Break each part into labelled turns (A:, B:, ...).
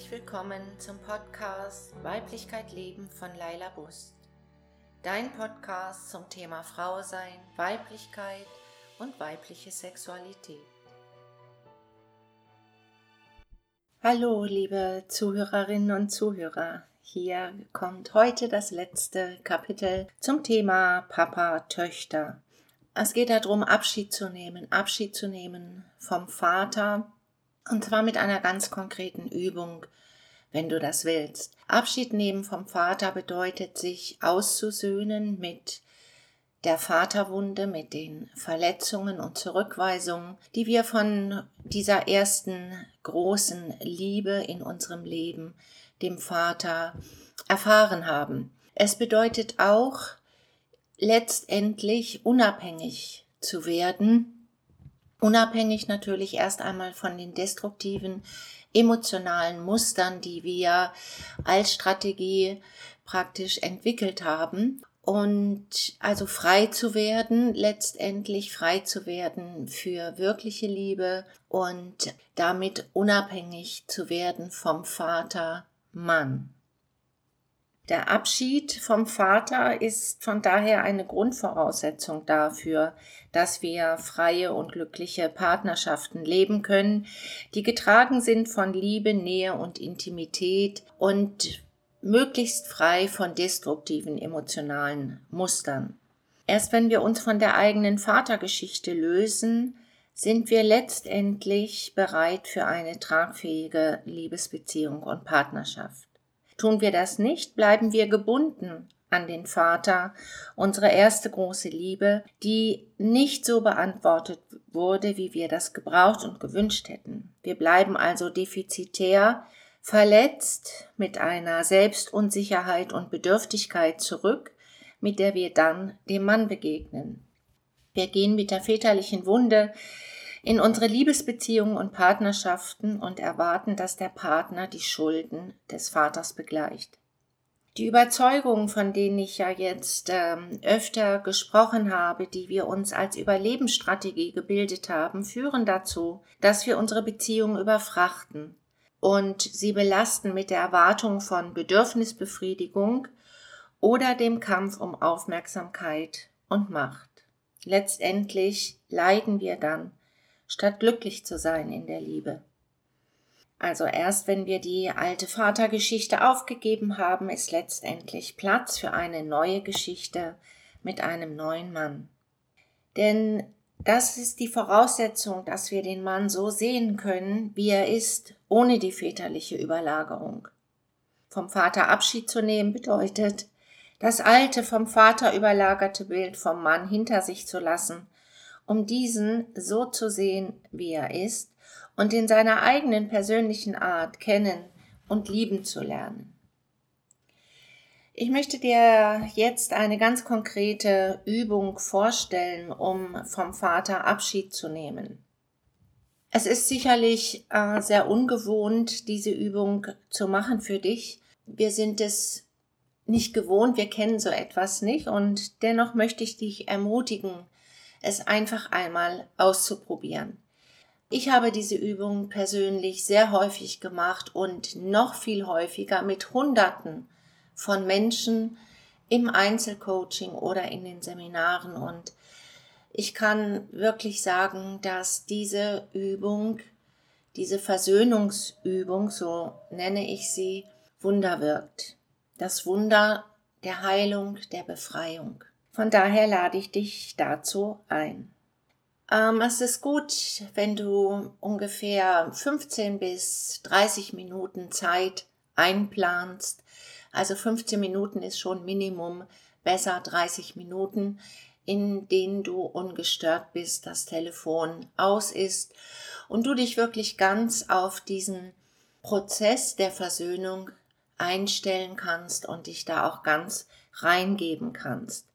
A: herzlich willkommen zum Podcast Weiblichkeit Leben von Laila Bust. Dein Podcast zum Thema Frau sein, Weiblichkeit und weibliche Sexualität. Hallo, liebe Zuhörerinnen und Zuhörer. Hier kommt heute das letzte Kapitel zum Thema Papa, Töchter. Es geht darum, Abschied zu nehmen, Abschied zu nehmen vom Vater, und zwar mit einer ganz konkreten Übung, wenn du das willst. Abschied nehmen vom Vater bedeutet, sich auszusöhnen mit der Vaterwunde, mit den Verletzungen und Zurückweisungen, die wir von dieser ersten großen Liebe in unserem Leben, dem Vater, erfahren haben. Es bedeutet auch, letztendlich unabhängig zu werden Unabhängig natürlich erst einmal von den destruktiven emotionalen Mustern, die wir als Strategie praktisch entwickelt haben. Und also frei zu werden, letztendlich frei zu werden für wirkliche Liebe und damit unabhängig zu werden vom Vater Mann. Der Abschied vom Vater ist von daher eine Grundvoraussetzung dafür, dass wir freie und glückliche Partnerschaften leben können, die getragen sind von Liebe, Nähe und Intimität und möglichst frei von destruktiven emotionalen Mustern. Erst wenn wir uns von der eigenen Vatergeschichte lösen, sind wir letztendlich bereit für eine tragfähige Liebesbeziehung und Partnerschaft. Tun wir das nicht, bleiben wir gebunden an den Vater, unsere erste große Liebe, die nicht so beantwortet wurde, wie wir das gebraucht und gewünscht hätten. Wir bleiben also defizitär, verletzt mit einer Selbstunsicherheit und Bedürftigkeit zurück, mit der wir dann dem Mann begegnen. Wir gehen mit der väterlichen Wunde in unsere Liebesbeziehungen und Partnerschaften und erwarten, dass der Partner die Schulden des Vaters begleicht. Die Überzeugungen, von denen ich ja jetzt ähm, öfter gesprochen habe, die wir uns als Überlebensstrategie gebildet haben, führen dazu, dass wir unsere Beziehungen überfrachten und sie belasten mit der Erwartung von Bedürfnisbefriedigung oder dem Kampf um Aufmerksamkeit und Macht. Letztendlich leiden wir dann statt glücklich zu sein in der Liebe. Also erst wenn wir die alte Vatergeschichte aufgegeben haben, ist letztendlich Platz für eine neue Geschichte mit einem neuen Mann. Denn das ist die Voraussetzung, dass wir den Mann so sehen können, wie er ist, ohne die väterliche Überlagerung. Vom Vater Abschied zu nehmen bedeutet, das alte vom Vater überlagerte Bild vom Mann hinter sich zu lassen um diesen so zu sehen, wie er ist und in seiner eigenen persönlichen Art kennen und lieben zu lernen. Ich möchte dir jetzt eine ganz konkrete Übung vorstellen, um vom Vater Abschied zu nehmen. Es ist sicherlich äh, sehr ungewohnt, diese Übung zu machen für dich. Wir sind es nicht gewohnt, wir kennen so etwas nicht und dennoch möchte ich dich ermutigen, es einfach einmal auszuprobieren. Ich habe diese Übung persönlich sehr häufig gemacht und noch viel häufiger mit Hunderten von Menschen im Einzelcoaching oder in den Seminaren und ich kann wirklich sagen, dass diese Übung, diese Versöhnungsübung, so nenne ich sie, Wunder wirkt. Das Wunder der Heilung, der Befreiung. Von daher lade ich dich dazu ein. Ähm, es ist gut, wenn du ungefähr 15 bis 30 Minuten Zeit einplanst. Also 15 Minuten ist schon Minimum, besser 30 Minuten, in denen du ungestört bist, das Telefon aus ist und du dich wirklich ganz auf diesen Prozess der Versöhnung einstellen kannst und dich da auch ganz reingeben kannst.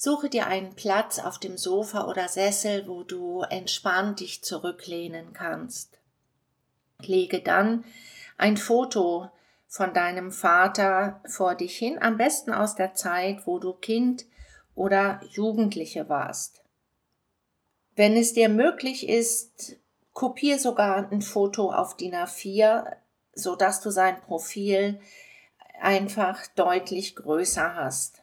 A: Suche dir einen Platz auf dem Sofa oder Sessel, wo du entspannt dich zurücklehnen kannst. Lege dann ein Foto von deinem Vater vor dich hin, am besten aus der Zeit, wo du Kind oder Jugendliche warst. Wenn es dir möglich ist, kopier sogar ein Foto auf DIN A4, so dass du sein Profil einfach deutlich größer hast.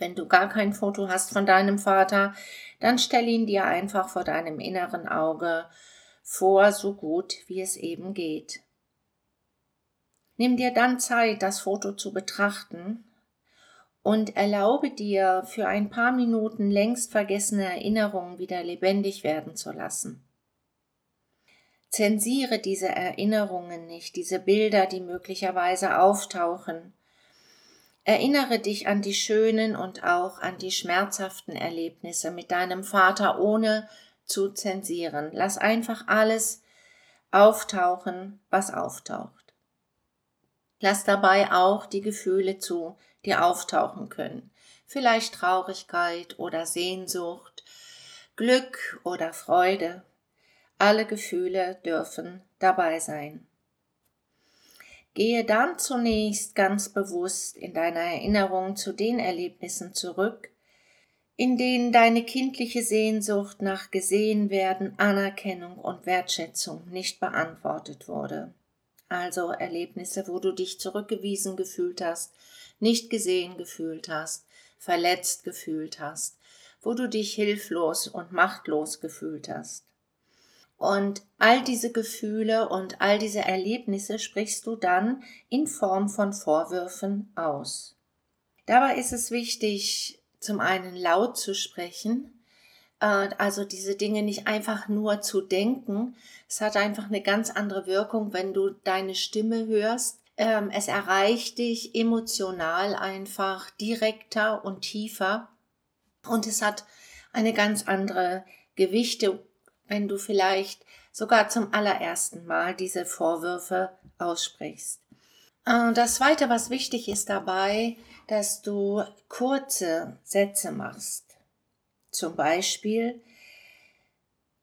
A: Wenn du gar kein Foto hast von deinem Vater, dann stell ihn dir einfach vor deinem inneren Auge vor, so gut wie es eben geht. Nimm dir dann Zeit, das Foto zu betrachten und erlaube dir, für ein paar Minuten längst vergessene Erinnerungen wieder lebendig werden zu lassen. Zensiere diese Erinnerungen nicht, diese Bilder, die möglicherweise auftauchen. Erinnere dich an die schönen und auch an die schmerzhaften Erlebnisse mit deinem Vater, ohne zu zensieren. Lass einfach alles auftauchen, was auftaucht. Lass dabei auch die Gefühle zu, die auftauchen können. Vielleicht Traurigkeit oder Sehnsucht, Glück oder Freude. Alle Gefühle dürfen dabei sein. Gehe dann zunächst ganz bewusst in deiner Erinnerung zu den Erlebnissen zurück, in denen deine kindliche Sehnsucht nach gesehen werden, Anerkennung und Wertschätzung nicht beantwortet wurde. Also Erlebnisse, wo du dich zurückgewiesen gefühlt hast, nicht gesehen gefühlt hast, verletzt gefühlt hast, wo du dich hilflos und machtlos gefühlt hast. Und all diese Gefühle und all diese Erlebnisse sprichst du dann in Form von Vorwürfen aus. Dabei ist es wichtig, zum einen laut zu sprechen, äh, also diese Dinge nicht einfach nur zu denken. Es hat einfach eine ganz andere Wirkung, wenn du deine Stimme hörst. Ähm, es erreicht dich emotional einfach direkter und tiefer. Und es hat eine ganz andere Gewichte, wenn du vielleicht sogar zum allerersten Mal diese Vorwürfe aussprichst. Äh, das Zweite, was wichtig ist dabei, dass du kurze Sätze machst. Zum Beispiel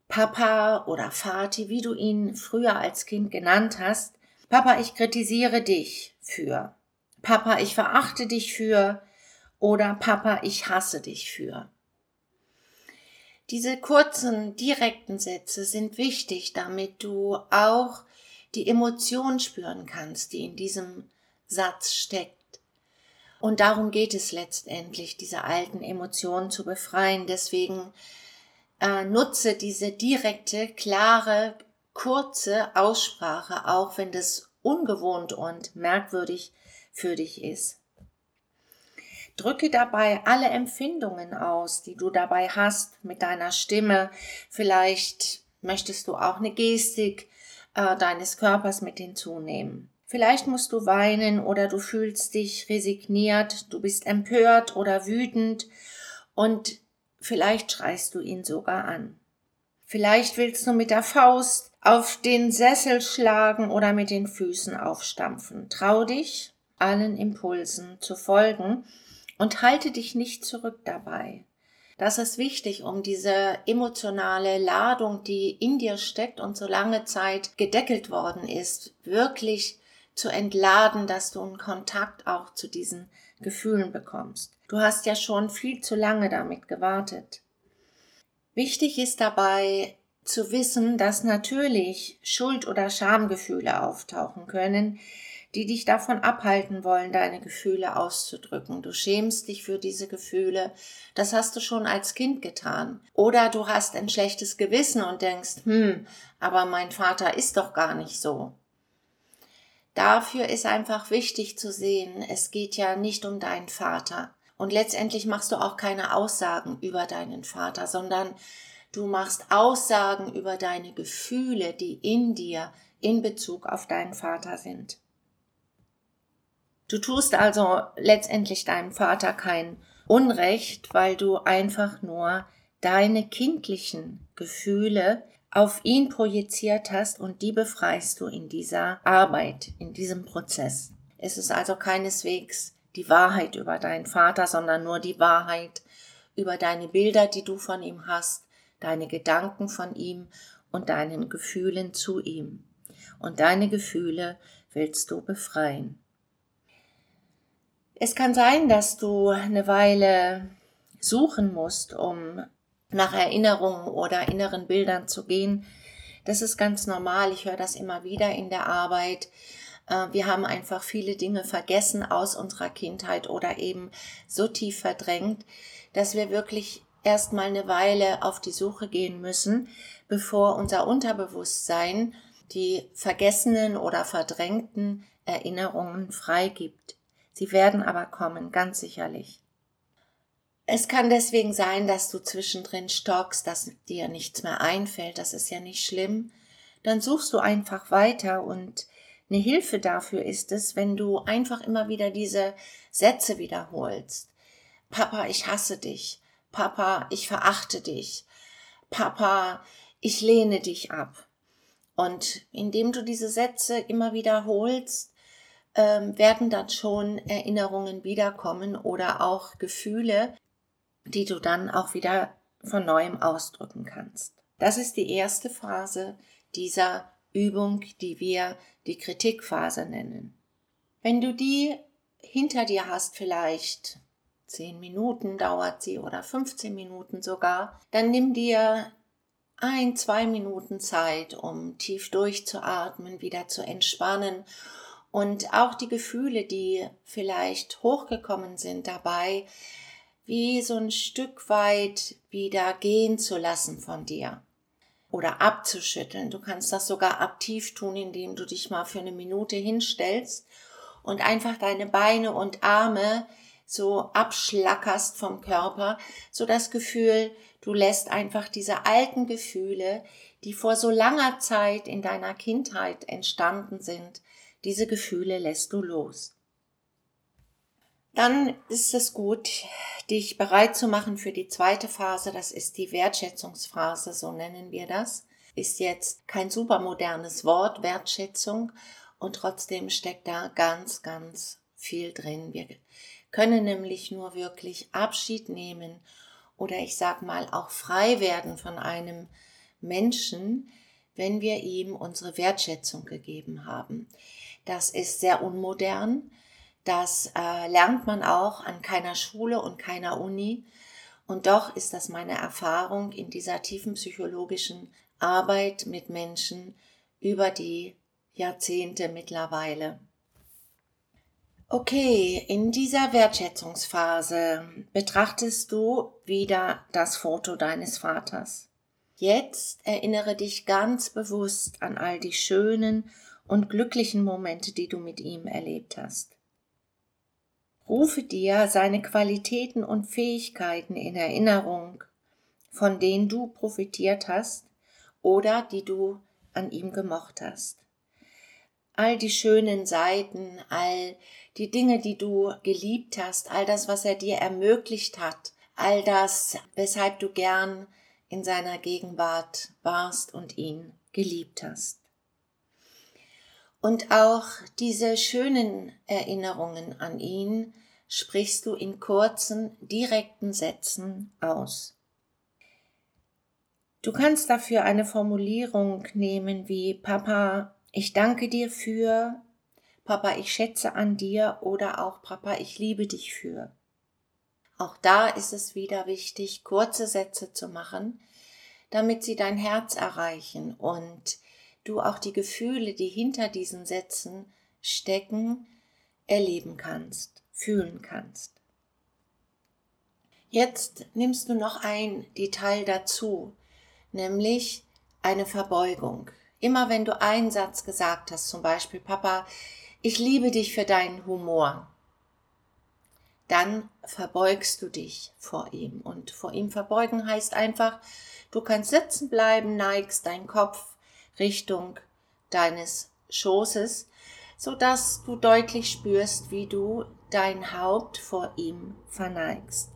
A: Papa oder Vati, wie du ihn früher als Kind genannt hast. Papa, ich kritisiere dich für. Papa, ich verachte dich für. Oder Papa, ich hasse dich für. Diese kurzen, direkten Sätze sind wichtig, damit du auch die Emotion spüren kannst, die in diesem Satz steckt. Und darum geht es letztendlich, diese alten Emotionen zu befreien. Deswegen äh, nutze diese direkte, klare, kurze Aussprache, auch wenn das ungewohnt und merkwürdig für dich ist. Drücke dabei alle Empfindungen aus, die du dabei hast mit deiner Stimme. Vielleicht möchtest du auch eine Gestik äh, deines Körpers mit hinzunehmen. Vielleicht musst du weinen oder du fühlst dich resigniert, du bist empört oder wütend und vielleicht schreist du ihn sogar an. Vielleicht willst du mit der Faust auf den Sessel schlagen oder mit den Füßen aufstampfen. Trau dich, allen Impulsen zu folgen und halte dich nicht zurück dabei. Das ist wichtig, um diese emotionale Ladung, die in dir steckt und so lange Zeit gedeckelt worden ist, wirklich zu entladen, dass du einen Kontakt auch zu diesen Gefühlen bekommst. Du hast ja schon viel zu lange damit gewartet. Wichtig ist dabei zu wissen, dass natürlich Schuld- oder Schamgefühle auftauchen können, die dich davon abhalten wollen, deine Gefühle auszudrücken. Du schämst dich für diese Gefühle. Das hast du schon als Kind getan. Oder du hast ein schlechtes Gewissen und denkst, hm, aber mein Vater ist doch gar nicht so. Dafür ist einfach wichtig zu sehen, es geht ja nicht um deinen Vater. Und letztendlich machst du auch keine Aussagen über deinen Vater, sondern du machst Aussagen über deine Gefühle, die in dir in Bezug auf deinen Vater sind. Du tust also letztendlich deinem Vater kein Unrecht, weil du einfach nur deine kindlichen Gefühle auf ihn projiziert hast und die befreist du in dieser Arbeit, in diesem Prozess. Es ist also keineswegs die Wahrheit über deinen Vater, sondern nur die Wahrheit über deine Bilder, die du von ihm hast, deine Gedanken von ihm und deinen Gefühlen zu ihm. Und deine Gefühle willst du befreien. Es kann sein, dass du eine Weile suchen musst, um nach Erinnerungen oder inneren Bildern zu gehen. Das ist ganz normal. Ich höre das immer wieder in der Arbeit. Äh, wir haben einfach viele Dinge vergessen aus unserer Kindheit oder eben so tief verdrängt, dass wir wirklich erstmal eine Weile auf die Suche gehen müssen, bevor unser Unterbewusstsein die vergessenen oder verdrängten Erinnerungen freigibt. Sie werden aber kommen, ganz sicherlich. Es kann deswegen sein, dass du zwischendrin stockst, dass dir nichts mehr einfällt, das ist ja nicht schlimm. Dann suchst du einfach weiter und eine Hilfe dafür ist es, wenn du einfach immer wieder diese Sätze wiederholst. Papa, ich hasse dich. Papa, ich verachte dich. Papa, ich lehne dich ab. Und indem du diese Sätze immer wiederholst, ähm, werden dann schon Erinnerungen wiederkommen oder auch Gefühle, die du dann auch wieder von neuem ausdrücken kannst. Das ist die erste Phase dieser Übung, die wir die Kritikphase nennen. Wenn du die hinter dir hast, vielleicht zehn Minuten dauert sie oder 15 Minuten sogar, dann nimm dir ein, zwei Minuten Zeit, um tief durchzuatmen, wieder zu entspannen und auch die Gefühle, die vielleicht hochgekommen sind dabei, wie so ein Stück weit wieder gehen zu lassen von dir oder abzuschütteln. Du kannst das sogar aktiv tun, indem du dich mal für eine Minute hinstellst und einfach deine Beine und Arme so abschlackerst vom Körper, so das Gefühl, du lässt einfach diese alten Gefühle, die vor so langer Zeit in deiner Kindheit entstanden sind, diese Gefühle lässt du los. Dann ist es gut, dich bereit zu machen für die zweite Phase. Das ist die Wertschätzungsphase, so nennen wir das. Ist jetzt kein supermodernes Wort, Wertschätzung. Und trotzdem steckt da ganz, ganz viel drin. Wir können nämlich nur wirklich Abschied nehmen oder ich sag mal auch frei werden von einem Menschen, wenn wir ihm unsere Wertschätzung gegeben haben. Das ist sehr unmodern. Das äh, lernt man auch an keiner Schule und keiner Uni. Und doch ist das meine Erfahrung in dieser tiefen psychologischen Arbeit mit Menschen über die Jahrzehnte mittlerweile. Okay, in dieser Wertschätzungsphase betrachtest du wieder das Foto deines Vaters. Jetzt erinnere dich ganz bewusst an all die schönen und glücklichen Momente, die du mit ihm erlebt hast. Rufe dir seine Qualitäten und Fähigkeiten in Erinnerung, von denen du profitiert hast oder die du an ihm gemocht hast. All die schönen Seiten, all die Dinge, die du geliebt hast, all das, was er dir ermöglicht hat, all das, weshalb du gern in seiner Gegenwart warst und ihn geliebt hast. Und auch diese schönen Erinnerungen an ihn sprichst du in kurzen, direkten Sätzen aus. Du kannst dafür eine Formulierung nehmen wie Papa, ich danke dir für, Papa, ich schätze an dir oder auch Papa, ich liebe dich für. Auch da ist es wieder wichtig, kurze Sätze zu machen, damit sie dein Herz erreichen und du auch die Gefühle, die hinter diesen Sätzen stecken, erleben kannst, fühlen kannst. Jetzt nimmst du noch ein Detail dazu, nämlich eine Verbeugung. Immer wenn du einen Satz gesagt hast, zum Beispiel, Papa, ich liebe dich für deinen Humor, dann verbeugst du dich vor ihm. Und vor ihm verbeugen heißt einfach, du kannst sitzen bleiben, neigst deinen Kopf Richtung deines Schoßes, so dass du deutlich spürst, wie du dein Haupt vor ihm verneigst.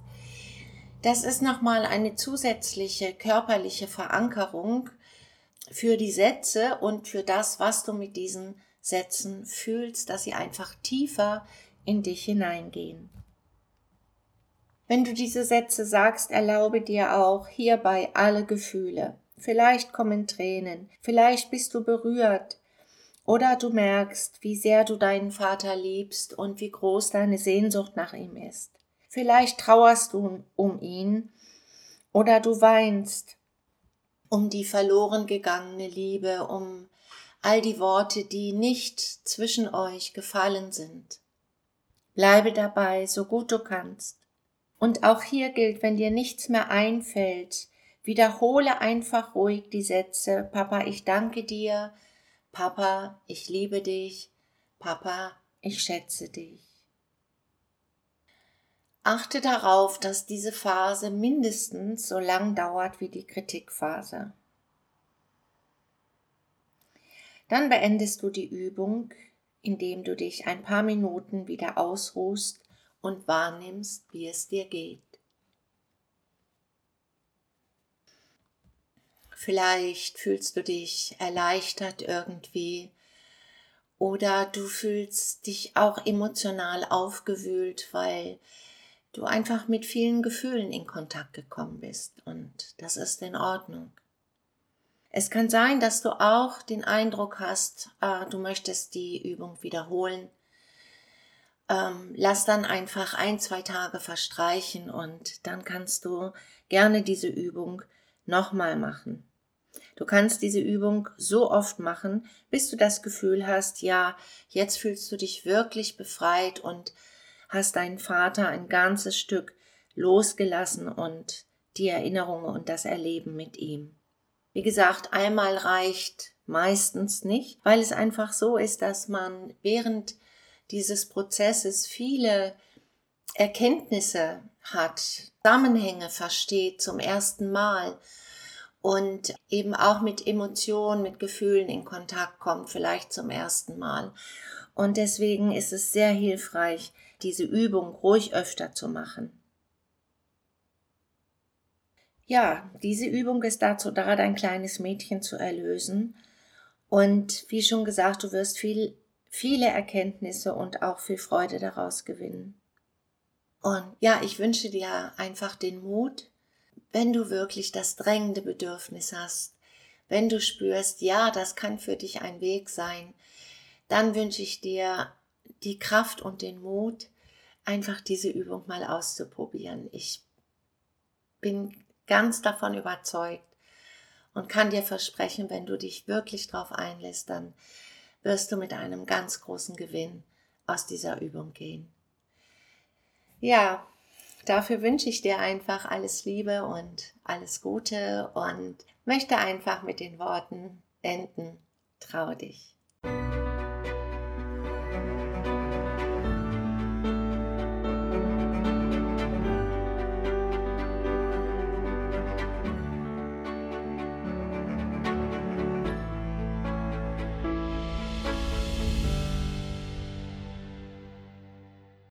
A: Das ist nochmal eine zusätzliche körperliche Verankerung für die Sätze und für das, was du mit diesen Sätzen fühlst, dass sie einfach tiefer in dich hineingehen. Wenn du diese Sätze sagst, erlaube dir auch hierbei alle Gefühle. Vielleicht kommen Tränen, vielleicht bist du berührt, oder du merkst, wie sehr du deinen Vater liebst und wie groß deine Sehnsucht nach ihm ist. Vielleicht trauerst du um ihn oder du weinst um die verloren gegangene Liebe, um all die Worte, die nicht zwischen euch gefallen sind. Bleibe dabei, so gut du kannst. Und auch hier gilt, wenn dir nichts mehr einfällt, wiederhole einfach ruhig die Sätze, Papa, ich danke dir, Papa, ich liebe dich, Papa, ich schätze dich. Achte darauf, dass diese Phase mindestens so lang dauert wie die Kritikphase. Dann beendest du die Übung, indem du dich ein paar Minuten wieder ausruhst und wahrnimmst, wie es dir geht. Vielleicht fühlst du dich erleichtert irgendwie oder du fühlst dich auch emotional aufgewühlt, weil du einfach mit vielen Gefühlen in Kontakt gekommen bist und das ist in Ordnung. Es kann sein, dass du auch den Eindruck hast, äh, du möchtest die Übung wiederholen. Ähm, lass dann einfach ein, zwei Tage verstreichen und dann kannst du gerne diese Übung nochmal machen. Du kannst diese Übung so oft machen, bis du das Gefühl hast, ja, jetzt fühlst du dich wirklich befreit und hast deinen Vater ein ganzes Stück losgelassen und die Erinnerungen und das Erleben mit ihm. Wie gesagt, einmal reicht meistens nicht, weil es einfach so ist, dass man während dieses Prozesses viele Erkenntnisse hat, Zusammenhänge versteht zum ersten Mal und eben auch mit Emotionen, mit Gefühlen in Kontakt kommt, vielleicht zum ersten Mal. Und deswegen ist es sehr hilfreich, diese Übung ruhig öfter zu machen. Ja, diese Übung ist dazu da, dein kleines Mädchen zu erlösen. Und wie schon gesagt, du wirst viel, viele Erkenntnisse und auch viel Freude daraus gewinnen. Und ja, ich wünsche dir einfach den Mut, wenn du wirklich das drängende Bedürfnis hast, wenn du spürst, ja, das kann für dich ein Weg sein, dann wünsche ich dir die Kraft und den Mut, einfach diese Übung mal auszuprobieren. Ich bin ganz davon überzeugt und kann dir versprechen, wenn du dich wirklich darauf einlässt, dann wirst du mit einem ganz großen Gewinn aus dieser Übung gehen. Ja, dafür wünsche ich dir einfach alles Liebe und alles Gute und möchte einfach mit den Worten enden. Trau dich.